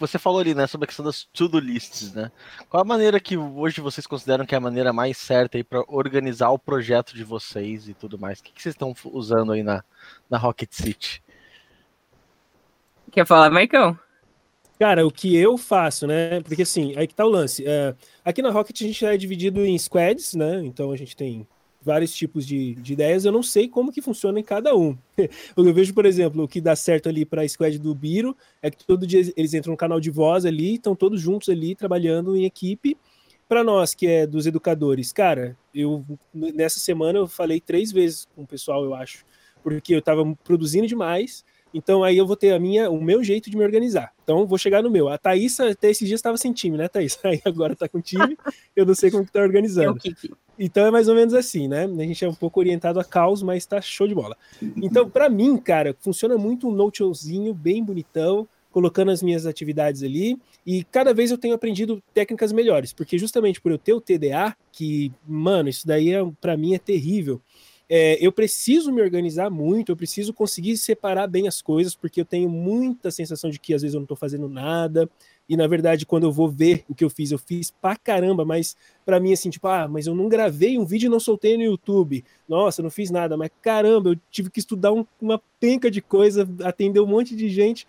você falou ali, né, sobre a questão das to-do lists, né? Qual a maneira que hoje vocês consideram que é a maneira mais certa aí para organizar o projeto de vocês e tudo mais? O que, que vocês estão usando aí na, na Rocket City? Quer falar, Maicon? Cara, o que eu faço, né? Porque assim, aí que tá o lance. É, aqui na Rocket a gente é dividido em squads, né? Então a gente tem vários tipos de, de ideias. Eu não sei como que funciona em cada um. eu vejo, por exemplo, o que dá certo ali para a squad do Biro é que todo dia eles entram no canal de voz ali, estão todos juntos ali trabalhando em equipe. Para nós que é dos educadores, cara, eu nessa semana eu falei três vezes com o pessoal, eu acho, porque eu estava produzindo demais então aí eu vou ter a minha, o meu jeito de me organizar. Então vou chegar no meu. A Thaís até esses dias estava sem time, né, Thaís? Aí agora tá com time, eu não sei como que tá organizando. Então é mais ou menos assim, né? A gente é um pouco orientado a caos, mas tá show de bola. Então, para mim, cara, funciona muito um notezinho bem bonitão, colocando as minhas atividades ali, e cada vez eu tenho aprendido técnicas melhores, porque justamente por eu ter o TDA, que, mano, isso daí é, para mim é terrível é, eu preciso me organizar muito, eu preciso conseguir separar bem as coisas, porque eu tenho muita sensação de que às vezes eu não estou fazendo nada, e na verdade, quando eu vou ver o que eu fiz, eu fiz pra caramba, mas para mim, assim, tipo, ah, mas eu não gravei um vídeo e não soltei no YouTube. Nossa, não fiz nada, mas caramba, eu tive que estudar um, uma penca de coisa, atender um monte de gente.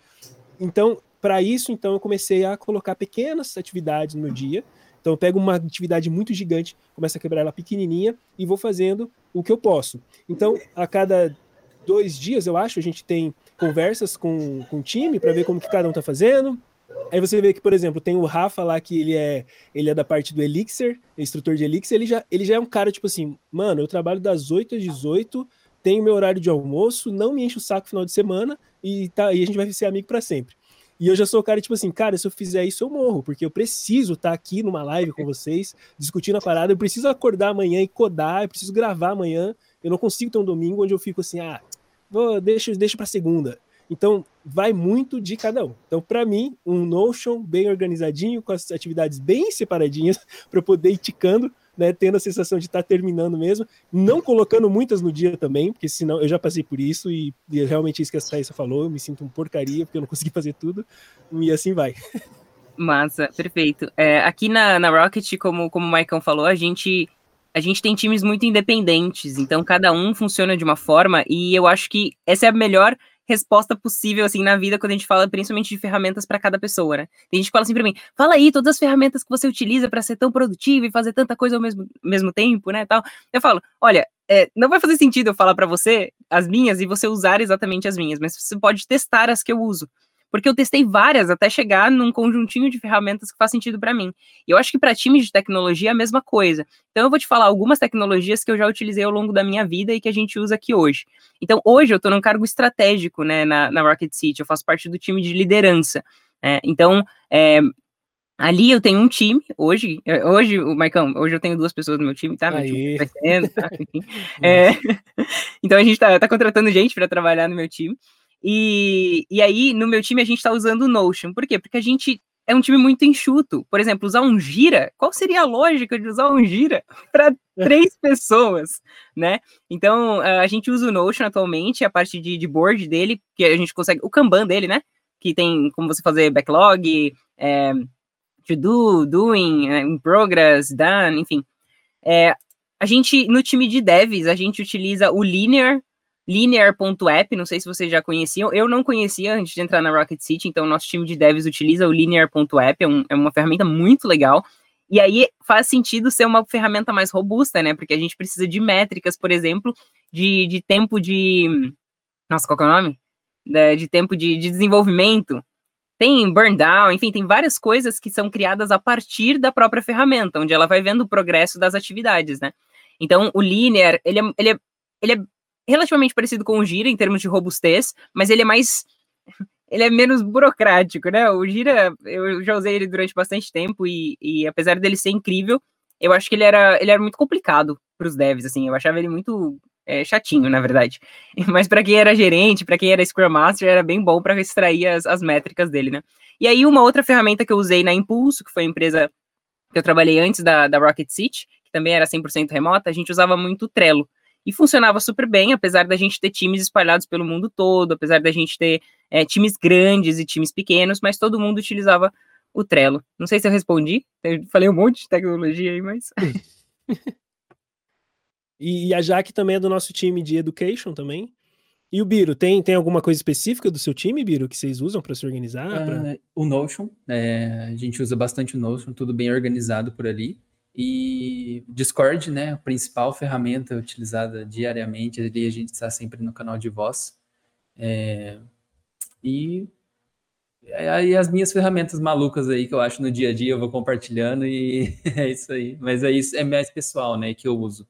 Então, para isso, então, eu comecei a colocar pequenas atividades no meu dia então eu pego uma atividade muito gigante, começo a quebrar ela pequenininha e vou fazendo o que eu posso. Então, a cada dois dias, eu acho, a gente tem conversas com, com o time para ver como que cada um está fazendo. Aí você vê que, por exemplo, tem o Rafa lá, que ele é, ele é da parte do Elixir, é instrutor de Elixir, ele já, ele já é um cara, tipo assim, mano, eu trabalho das 8 às 18, tenho meu horário de almoço, não me enche o saco no final de semana, e, tá, e a gente vai ser amigo para sempre. E eu já sou o cara, tipo assim, cara, se eu fizer isso, eu morro, porque eu preciso estar tá aqui numa live com vocês, discutindo a parada, eu preciso acordar amanhã e codar, eu preciso gravar amanhã. Eu não consigo ter um domingo onde eu fico assim, ah, vou, deixa, deixa para segunda. Então, vai muito de cada um. Então, para mim, um Notion bem organizadinho, com as atividades bem separadinhas, para eu poder ir ticando, né, tendo a sensação de estar tá terminando mesmo, não colocando muitas no dia também, porque senão eu já passei por isso e, e realmente isso que a Thaisa falou, eu me sinto um porcaria porque eu não consegui fazer tudo, e assim vai. Massa, perfeito. É, aqui na, na Rocket, como, como o Maicon falou, a gente a gente tem times muito independentes, então cada um funciona de uma forma, e eu acho que essa é a melhor resposta possível, assim, na vida, quando a gente fala principalmente de ferramentas para cada pessoa, né? Tem gente que fala assim pra mim, fala aí todas as ferramentas que você utiliza para ser tão produtivo e fazer tanta coisa ao mesmo, mesmo tempo, né, tal. Eu falo, olha, é, não vai fazer sentido eu falar para você as minhas e você usar exatamente as minhas, mas você pode testar as que eu uso porque eu testei várias até chegar num conjuntinho de ferramentas que faz sentido para mim. E eu acho que para times de tecnologia é a mesma coisa. Então eu vou te falar algumas tecnologias que eu já utilizei ao longo da minha vida e que a gente usa aqui hoje. Então hoje eu estou num cargo estratégico, né, na, na, Rocket City, eu faço parte do time de liderança. Né? Então é, Ali eu tenho um time, hoje, é, hoje, o Maicon, hoje eu tenho duas pessoas no meu time, tá? Meu time tá crescendo, tá? é, então a gente tá, tá contratando gente para trabalhar no meu time. E, e aí, no meu time, a gente está usando o Notion. Por quê? Porque a gente é um time muito enxuto. Por exemplo, usar um gira, qual seria a lógica de usar um gira para três pessoas, né? Então, a gente usa o Notion atualmente, a parte de, de board dele, que a gente consegue, o Kanban dele, né? Que tem como você fazer backlog, é, to do, doing, é, in progress, done, enfim. É, a gente, no time de devs, a gente utiliza o Linear Linear.app, não sei se vocês já conheciam, eu não conhecia antes de entrar na Rocket City, então nosso time de devs utiliza o Linear.app, é, um, é uma ferramenta muito legal, e aí faz sentido ser uma ferramenta mais robusta, né, porque a gente precisa de métricas, por exemplo, de, de tempo de... Nossa, qual é o nome? De, de tempo de, de desenvolvimento, tem burn down, enfim, tem várias coisas que são criadas a partir da própria ferramenta, onde ela vai vendo o progresso das atividades, né? Então, o Linear, ele é, ele é, ele é relativamente parecido com o Gira em termos de robustez, mas ele é mais. Ele é menos burocrático, né? O Gira, eu já usei ele durante bastante tempo e, e apesar dele ser incrível, eu acho que ele era, ele era muito complicado para os devs, assim. Eu achava ele muito é, chatinho, na verdade. Mas para quem era gerente, para quem era Scrum Master, era bem bom para extrair as, as métricas dele, né? E aí, uma outra ferramenta que eu usei na Impulso, que foi a empresa que eu trabalhei antes da, da Rocket City, que também era 100% remota, a gente usava muito o Trello. E funcionava super bem, apesar da gente ter times espalhados pelo mundo todo, apesar da gente ter é, times grandes e times pequenos, mas todo mundo utilizava o Trello. Não sei se eu respondi, eu falei um monte de tecnologia aí, mas. e a Jaque também é do nosso time de education também. E o Biro, tem, tem alguma coisa específica do seu time, Biro, que vocês usam para se organizar? Pra... Uh, o Notion, é, a gente usa bastante o Notion, tudo bem organizado por ali. E Discord, né, a principal ferramenta utilizada diariamente, ali a gente está sempre no canal de voz. É, e aí as minhas ferramentas malucas aí que eu acho no dia a dia eu vou compartilhando e é isso aí. Mas é isso, é mais pessoal, né, que eu uso.